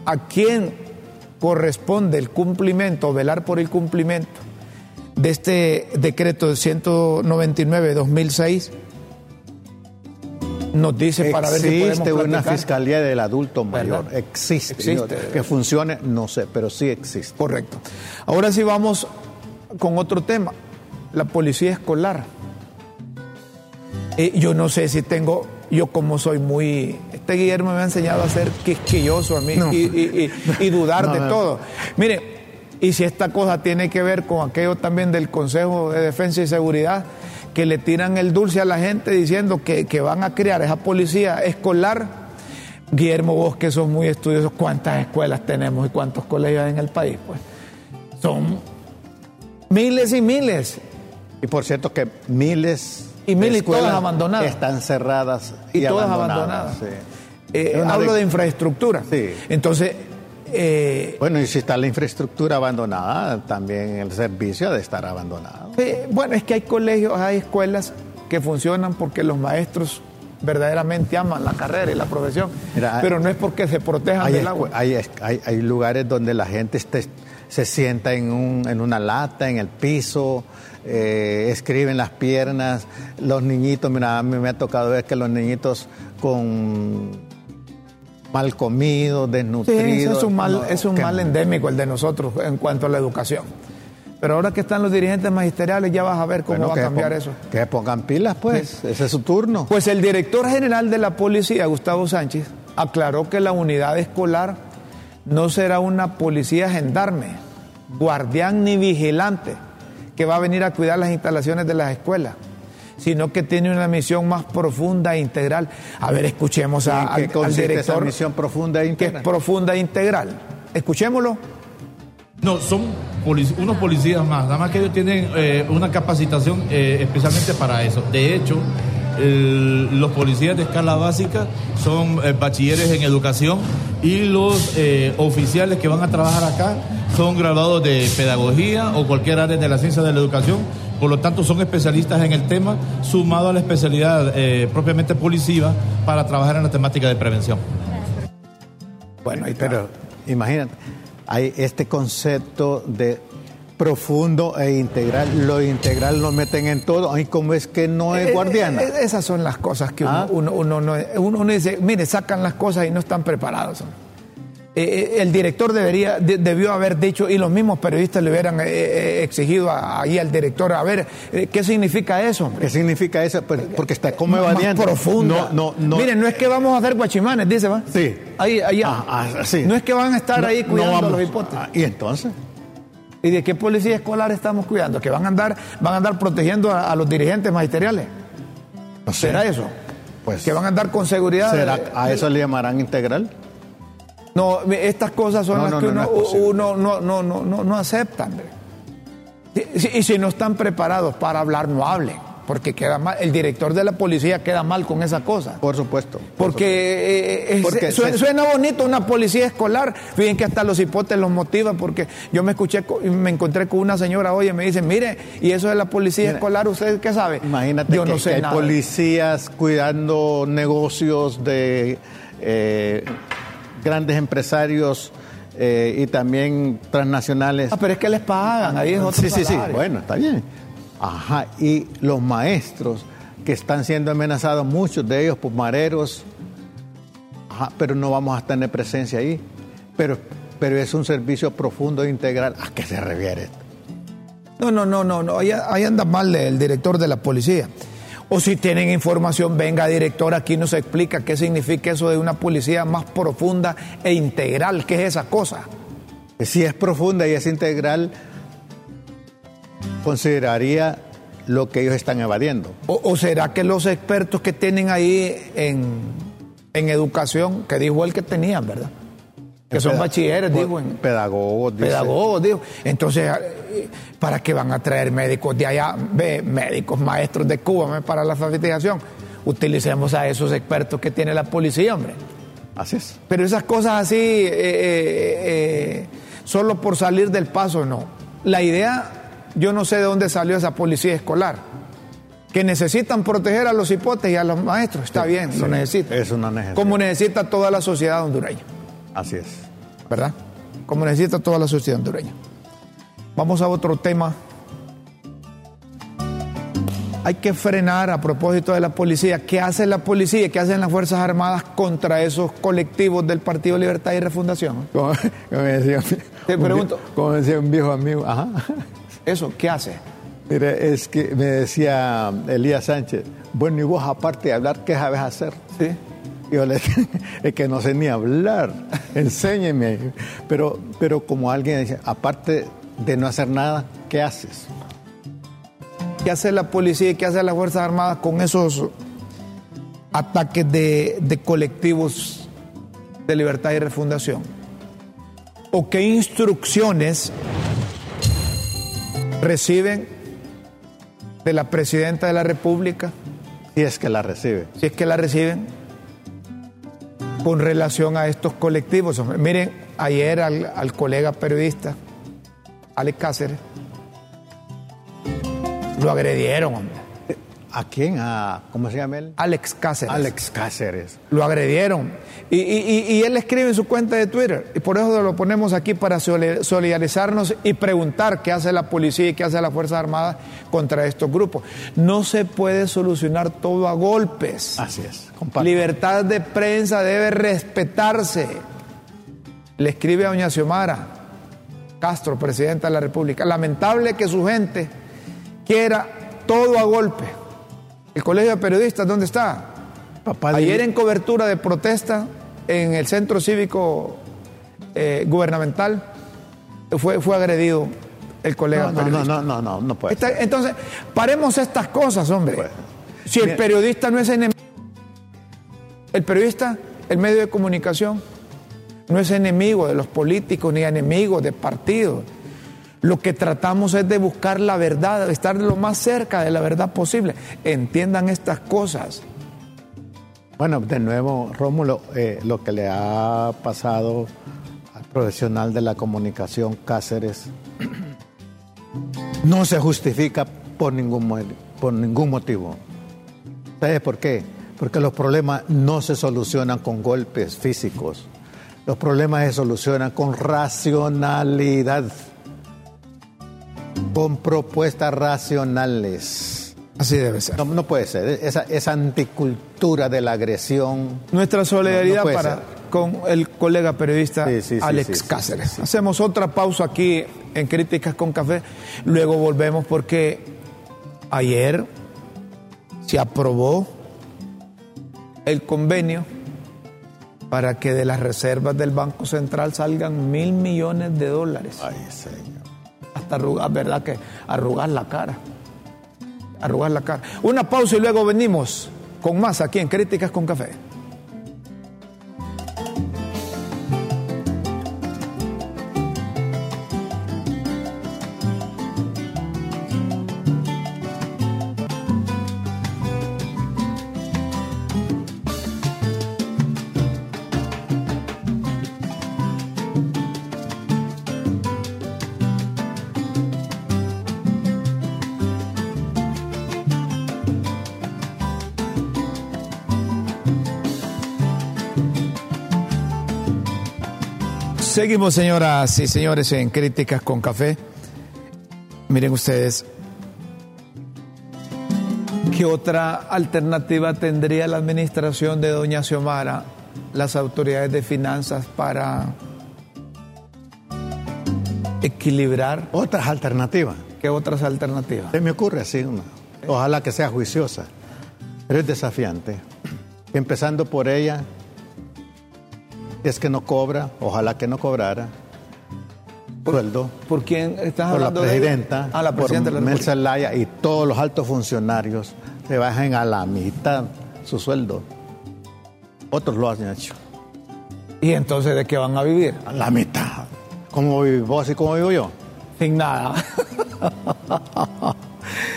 ¿a quién corresponde el cumplimiento, velar por el cumplimiento de este decreto de 199-2006, nos dice para ver si podemos una fiscalía del adulto mayor. Existe. existe. que funcione, no sé, pero sí existe. Correcto. Ahora sí vamos con otro tema, la policía escolar. Eh, yo no sé si tengo yo como soy muy... Este Guillermo me ha enseñado a ser quisquilloso a mí y, dudar de todo. Mire, y si esta cosa tiene que ver con aquello también del Consejo de Defensa y Seguridad, que le tiran el dulce a la gente diciendo que, van a crear esa policía escolar. Guillermo, vos que sos muy estudioso, ¿cuántas escuelas tenemos y cuántos colegios hay en el país? Pues son miles y miles. Y por cierto que miles y mil y todas abandonadas. Están cerradas y, todas abandonadas. Eh, hablo de infraestructura. Sí. Entonces. Eh, bueno, y si está la infraestructura abandonada, también el servicio ha de estar abandonado. bueno, es que hay colegios, hay escuelas que funcionan porque los maestros verdaderamente aman la carrera y la profesión, pero no es porque se protejan del agua. Hay, hay, hay, lugares donde la gente se sienta en, un, en una lata, en el piso, eh, escriben las piernas, los niñitos, mira, a mí me ha tocado ver que los niñitos con mal comidos, desnutridos. es un mal, es un mal endémico el de nosotros en cuanto a la educación. Pero ahora que están los dirigentes magisteriales ya vas a ver cómo va a cambiar eso. Que pongan pilas, pues, ese es su turno. Pues el director general de la policía, Gustavo Sánchez, aclaró que la unidad escolar no será una policía gendarme, guardián ni vigilante que va a venir a cuidar las instalaciones de las escuelas, sino que tiene una misión más profunda e integral. A ver, escuchemos a, al, director. Esa misión profunda e integral? Que es profunda e integral. Escuchémoslo. No, son unos policías más, nada más que ellos tienen eh, una capacitación eh, especialmente para eso. De hecho, los policías de escala básica son eh, bachilleres en educación y los oficiales que van a trabajar acá son graduados de pedagogía o cualquier área de la ciencia de la educación. Por lo tanto, son especialistas en el tema, sumado a la especialidad propiamente policiva para trabajar en la temática de prevención. Bueno, pero imagínate hay este concepto de profundo e integral. Lo integral lo meten en todo. Ay, ¿cómo es que no es eh, guardiana? Eh, esas son las cosas que uno, ¿Ah? uno, uno, dice, mire, sacan las cosas y no están preparados. Eh, el director debería, debió haber dicho, y los mismos periodistas le hubieran exigido ahí al director, a ver, ¿qué significa eso? ¿Qué significa eso? Pues, porque está como evadiendo. profundo. No, no, Miren, no es que vamos a hacer guachimanes, dice, ¿va? Sí. Ahí, allá. Ah, ah, sí. No es que van a estar ahí cuidando los hipótesis. ¿Y entonces? ¿Y de qué policía escolar estamos cuidando? ¿Que van a andar, van a andar protegiendo a, los dirigentes magisteriales? No ¿Será eso? Pues, ¿Que van a andar con seguridad? ¿será, ¿A eso le llamarán integral? No, estas cosas son las que uno, uno no, no, no, no, acepta. Y, si no están preparados para hablar, no hablen. Porque queda mal, el director de la policía queda mal con esa cosa. Por supuesto. porque, eh, suena, bonito una policía escolar. Fíjense que hasta los hipotes los motiva, porque yo me escuché, me encontré con una señora hoy y me dice, mire, y eso de la policía escolar, ¿usted qué sabe? Imagínate yo no sé hay policías cuidando negocios de eh, grandes empresarios. Eh, y también transnacionales. Ah, pero es que les pagan, ahí es otro Sí, sí, sí, bueno, está bien. Ajá, y los maestros que están siendo amenazados, muchos de ellos por mareros, ajá, pero no vamos a tener presencia ahí. Pero, pero es un servicio profundo e integral. ¿A qué se refiere No, no, no, no, no. Ahí, anda mal el director de la policía. O si tienen información, venga director, aquí nos explica qué significa eso de una policía más profunda e integral. ¿Qué es esa cosa? Si es profunda y es integral, consideraría lo que ellos están evadiendo. ¿O, será que los expertos que tienen ahí en, educación, que dijo él que tenían, ¿verdad? Que son bachilleres, digo. En, pedagogos. Pedagogos, digo. Entonces, ¿para qué van a traer médicos de allá, médicos, maestros de Cuba para la alfabetización? Utilicemos a esos expertos que tiene la policía, hombre. Así es. Pero esas cosas así, eh, eh, solo por salir del paso, no. La idea yo no sé de dónde salió esa policía escolar. Que necesitan proteger a los hipotes y a los maestros, está bien, lo necesitan. Es una necesidad. Como necesita toda la sociedad hondureña. Así es. ¿Verdad? Como necesita toda la sociedad hondureña. Vamos a otro tema. Hay que frenar a propósito de la policía. ¿Qué hace la policía? ¿Qué hacen las Fuerzas Armadas contra esos colectivos del Partido Libertad y Refundación? Como, decía, Te pregunto. como decía un viejo amigo, ajá. ¿Eso qué hace? Mire, es que me decía Elías Sánchez, bueno, y vos aparte de hablar, ¿qué sabes hacer? Sí. Yo le es que no sé ni hablar, enséñeme. Pero, pero como alguien dice, aparte de no hacer nada, ¿qué haces? ¿Qué hace la policía y qué hace las Fuerzas Armadas con esos ataques de, de colectivos de libertad y refundación? ¿O qué instrucciones reciben de la presidenta de la República. Si es que la recibe. Si es que la reciben con relación a estos colectivos. Miren, ayer al, al colega periodista, Alex Cáceres, lo agredieron, hombre. ¿A quién? ¿A, ¿Cómo se llama él? Alex Cáceres. Alex Cáceres. Lo agredieron. Y, y, él escribe en su cuenta de Twitter. Y por eso lo ponemos aquí para solidarizarnos y preguntar qué hace la policía y qué hace la Fuerza Armada contra estos grupos. No se puede solucionar todo a golpes. Así es. Libertad de prensa debe respetarse. Le escribe a doña Xiomara Castro, presidenta de la República. Lamentable que su gente quiera todo a golpe el Colegio de Periodistas, ¿dónde está? Papá Ayer en cobertura de protesta en el Centro Cívico eh, gubernamental, fue, fue agredido el colega. No, no, no, no, no, no, puede. entonces, paremos estas cosas, hombre. Si el periodista no es enemigo, el periodista, el medio de comunicación, no es enemigo de los políticos ni enemigo de partidos. Lo que tratamos es de buscar la verdad, de estar lo más cerca de la verdad posible. Entiendan estas cosas. Bueno, de nuevo, Rómulo, eh, lo que le ha pasado al profesional de la comunicación Cáceres no se justifica por ningún, por ningún motivo. ¿Sabes por qué? Porque los problemas no se solucionan con golpes físicos. Los problemas se solucionan con racionalidad, con propuestas racionales. Así debe ser. No, puede ser. Esa, esa, anticultura de la agresión. Nuestra solidaridad para, con el colega periodista Alex Cáceres. Hacemos otra pausa aquí en Críticas con Café. Luego volvemos porque ayer se aprobó el convenio para que de las reservas del Banco Central salgan mil millones de dólares. Ay, señor. Hasta arrugar, ¿verdad? Que arrugar la cara. Arrugar la cara. Una pausa y luego venimos con más aquí en Críticas con Café. Seguimos, señoras y señores, en Críticas con Café. Miren ustedes, ¿qué otra alternativa tendría la administración de Doña Xiomara, las autoridades de finanzas, para equilibrar? Otras alternativas. ¿Qué otras alternativas? Se me ocurre así una. Ojalá que sea juiciosa, pero es desafiante. Empezando por ella, es que no cobra, ojalá que no cobrara sueldo. ¿Por quién estás por hablando? La presidenta, ah, la presidenta por Mel Zelaya y todos los altos funcionarios se bajen a la mitad su sueldo. Otros lo han hecho. ¿Y entonces de qué van a vivir? A la mitad. ¿Cómo vivís vos y cómo vivo yo? Sin nada.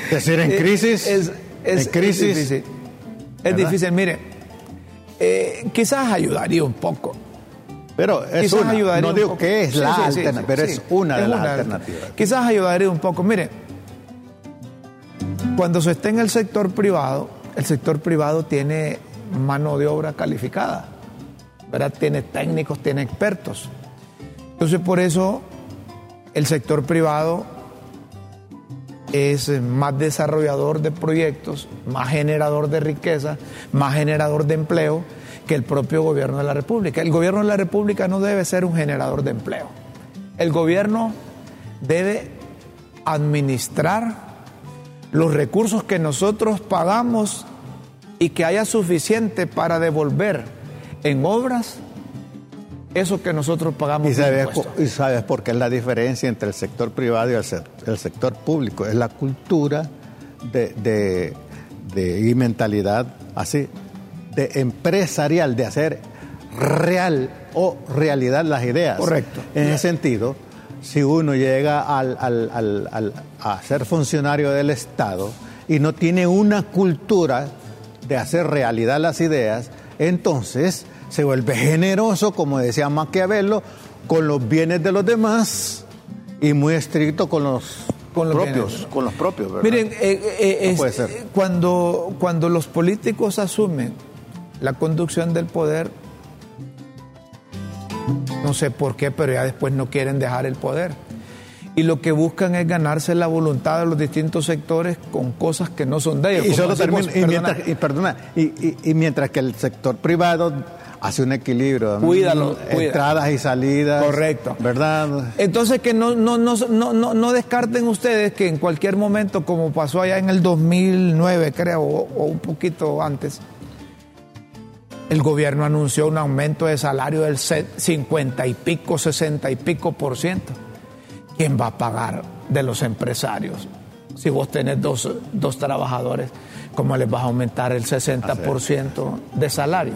es decir, en crisis. Es, en crisis. Es difícil. Es difícil. Mire, eh, quizás ayudaría un poco pero es Quizás una, no digo que es la alternativa, pero es una de las alternativas. Quizás ayudaría un poco. Mire, cuando se esté en el sector privado, el sector privado tiene mano de obra calificada, ¿verdad? Tiene técnicos, tiene expertos. Entonces, por eso el sector privado es más desarrollador de proyectos, más generador de riqueza, más generador de empleo que el propio gobierno de la República. El gobierno de la República no debe ser un generador de empleo. El gobierno debe administrar los recursos que nosotros pagamos y que haya suficiente para devolver en obras eso que nosotros pagamos. ¿Y sabes, y sabes por qué es la diferencia entre el sector privado y el, sector público? Es la cultura de, de, y mentalidad así de empresarial, de hacer real o realidad las ideas. Correcto. En ese sentido, si uno llega al, a ser funcionario del Estado y no tiene una cultura de hacer realidad las ideas, entonces se vuelve generoso, como decía Maquiavelo, con los bienes de los demás y muy estricto con los con los propios, con los propios. Miren, eh, eh, eh, cuando cuando los políticos asumen la conducción del poder, no sé por qué, pero ya después no quieren dejar el poder. Y lo que buscan es ganarse la voluntad de los distintos sectores con cosas que no son de ellos. Y, solo y, mientras, perdona, y, mientras que el sector privado hace un equilibrio. Cuídalo. Entradas y salidas. Correcto. ¿Verdad? Entonces que no, no, no, no, no descarten ustedes que en cualquier momento, como pasó allá en el 2009, creo, o un poquito antes, el gobierno anunció un aumento de salario del 50 y pico, 60 y pico por ciento. ¿Quién va a pagar de los empresarios? Si vos tenés dos, dos trabajadores, ¿cómo les vas a aumentar el 60% de salario?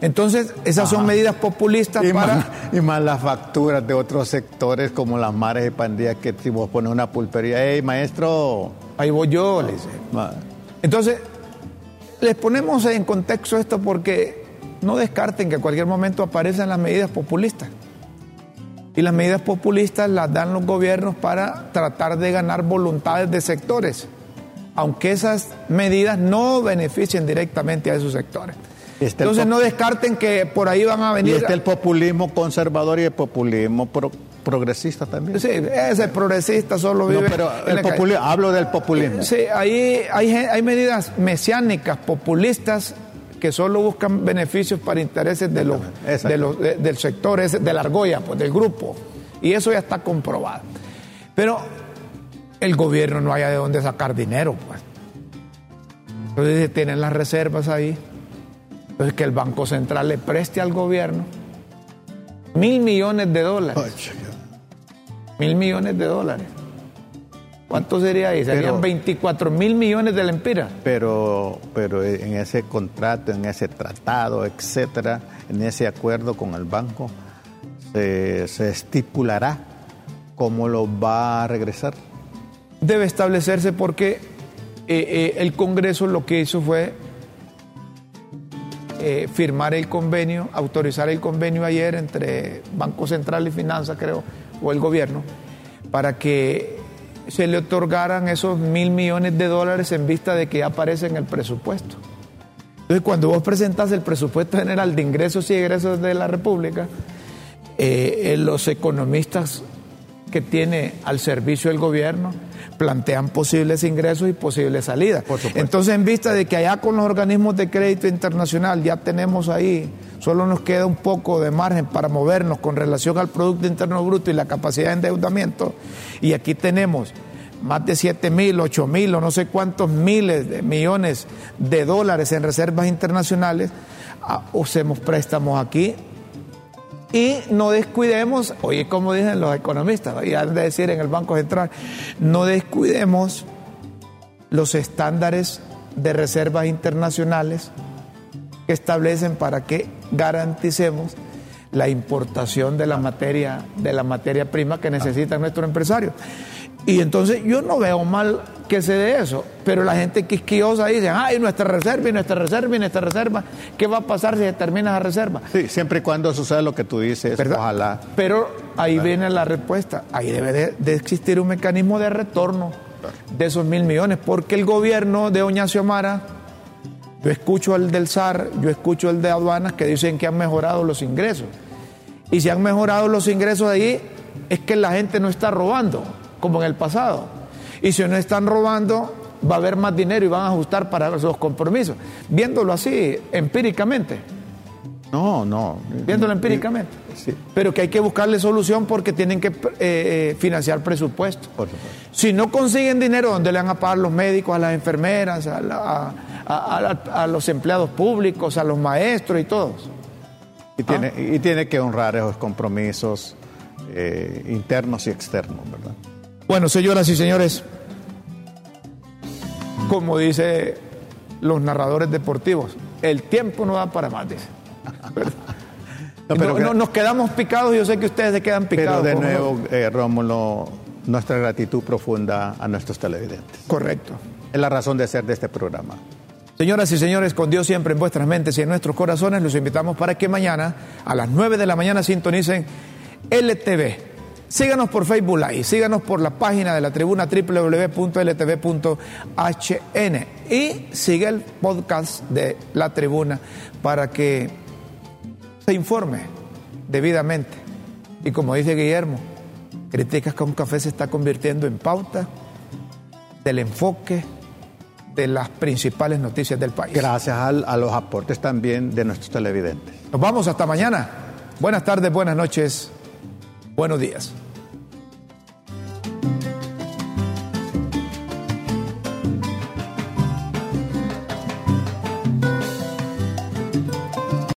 Entonces, esas son medidas populistas y para... Más, y más las facturas de otros sectores como las mares y pandillas que si vos pones una pulpería, hey maestro... Ahí voy yo, le dice. Entonces, les ponemos en contexto esto porque no descarten que en cualquier momento aparecen las medidas populistas. Y las medidas populistas las dan los gobiernos para tratar de ganar voluntades de sectores, aunque esas medidas no beneficien directamente a esos sectores. Entonces no descarten que por ahí van a venir... Y está el populismo conservador y el populismo progresista también. Sí, ese progresista solo vive... pero el hablo del populismo. Sí, ahí hay, hay medidas mesiánicas, populistas, que solo buscan beneficios para intereses de los, del sector, de la argolla, pues, del grupo. Y eso ya está comprobado. Pero el gobierno no haya de dónde sacar dinero, pues. Entonces tienen las reservas ahí. Entonces que el Banco Central le preste al gobierno mil millones de dólares. Mil millones de dólares. ¿Cuánto sería ahí? Serían 24 mil millones de lempiras. Pero, pero en ese contrato, en ese tratado, etcétera, en ese acuerdo con el banco, se, estipulará cómo lo va a regresar. Debe establecerse porque eh, eh, el Congreso lo que hizo fue eh, firmar el convenio, autorizar el convenio ayer entre Banco Central y Finanzas, creo, o el gobierno, para que se le otorgaran esos mil millones de dólares en vista de que aparece en el presupuesto. Entonces, cuando vos presentás el presupuesto general de ingresos y egresos de la República, eh, eh, los economistas que tiene al servicio del gobierno plantean posibles ingresos y posibles salidas. Entonces, en vista de que allá con los organismos de crédito internacional ya tenemos ahí, solo nos queda un poco de margen para movernos con relación al Producto Interno Bruto y la capacidad de endeudamiento, y aquí tenemos más de 7 mil, 8 mil o no sé cuántos miles de millones de dólares en reservas internacionales, ah, usemos préstamos aquí y no descuidemos, oye, como dicen los economistas, y han de decir en el Banco Central, no descuidemos los estándares de reservas internacionales que establecen para que garanticemos la importación de la materia, de la materia prima que necesitan nuestros empresarios. Y entonces yo no veo mal que se dé eso, pero la gente quisquillosa dice, ay, nuestra reserva y nuestra reserva y nuestra reserva, ¿qué va a pasar si se termina esa reserva? Sí, siempre y cuando suceda lo que tú dices, ojalá. Pero ahí viene la respuesta, ahí debe de, existir un mecanismo de retorno de esos mil millones, porque el gobierno de Doña Xiomara, yo escucho el del SAR, yo escucho el de aduanas que dicen que han mejorado los ingresos. Y si han mejorado los ingresos de ahí, es que la gente no está robando como en el pasado. Y si no están robando, va a haber más dinero y van a ajustar para los compromisos. Viéndolo así, empíricamente. No, no. Viéndolo empíricamente. Sí. Pero que hay que buscarle solución porque tienen que eh, eh, financiar presupuesto. Si no consiguen dinero, ¿dónde le van a pagar los médicos, a las enfermeras, a, los empleados públicos, a los maestros y todos? Y tiene, ¿Ah? y tiene que honrar esos compromisos eh, internos y externos, ¿verdad? Bueno, señoras y señores, como dice los narradores deportivos, el tiempo no da para más, dice. No, nos quedamos picados, yo sé que ustedes se quedan picados. Pero de nuevo, eh, Rómulo, nuestra gratitud profunda a nuestros televidentes. Correcto. Es la razón de ser de este programa. Señoras y señores, con Dios siempre en vuestras mentes y en nuestros corazones, los invitamos para que mañana a las 9 de la mañana sintonicen LTV Síganos por Facebook Live, síganos por la página de la tribuna www.ltv.hn y sigue el podcast de la tribuna para que se informe debidamente. Y como dice Guillermo, Críticas que un café se está convirtiendo en pauta del enfoque de las principales noticias del país. Gracias a los aportes también de nuestros televidentes. Nos vamos hasta mañana. Buenas tardes, buenas noches, buenos días.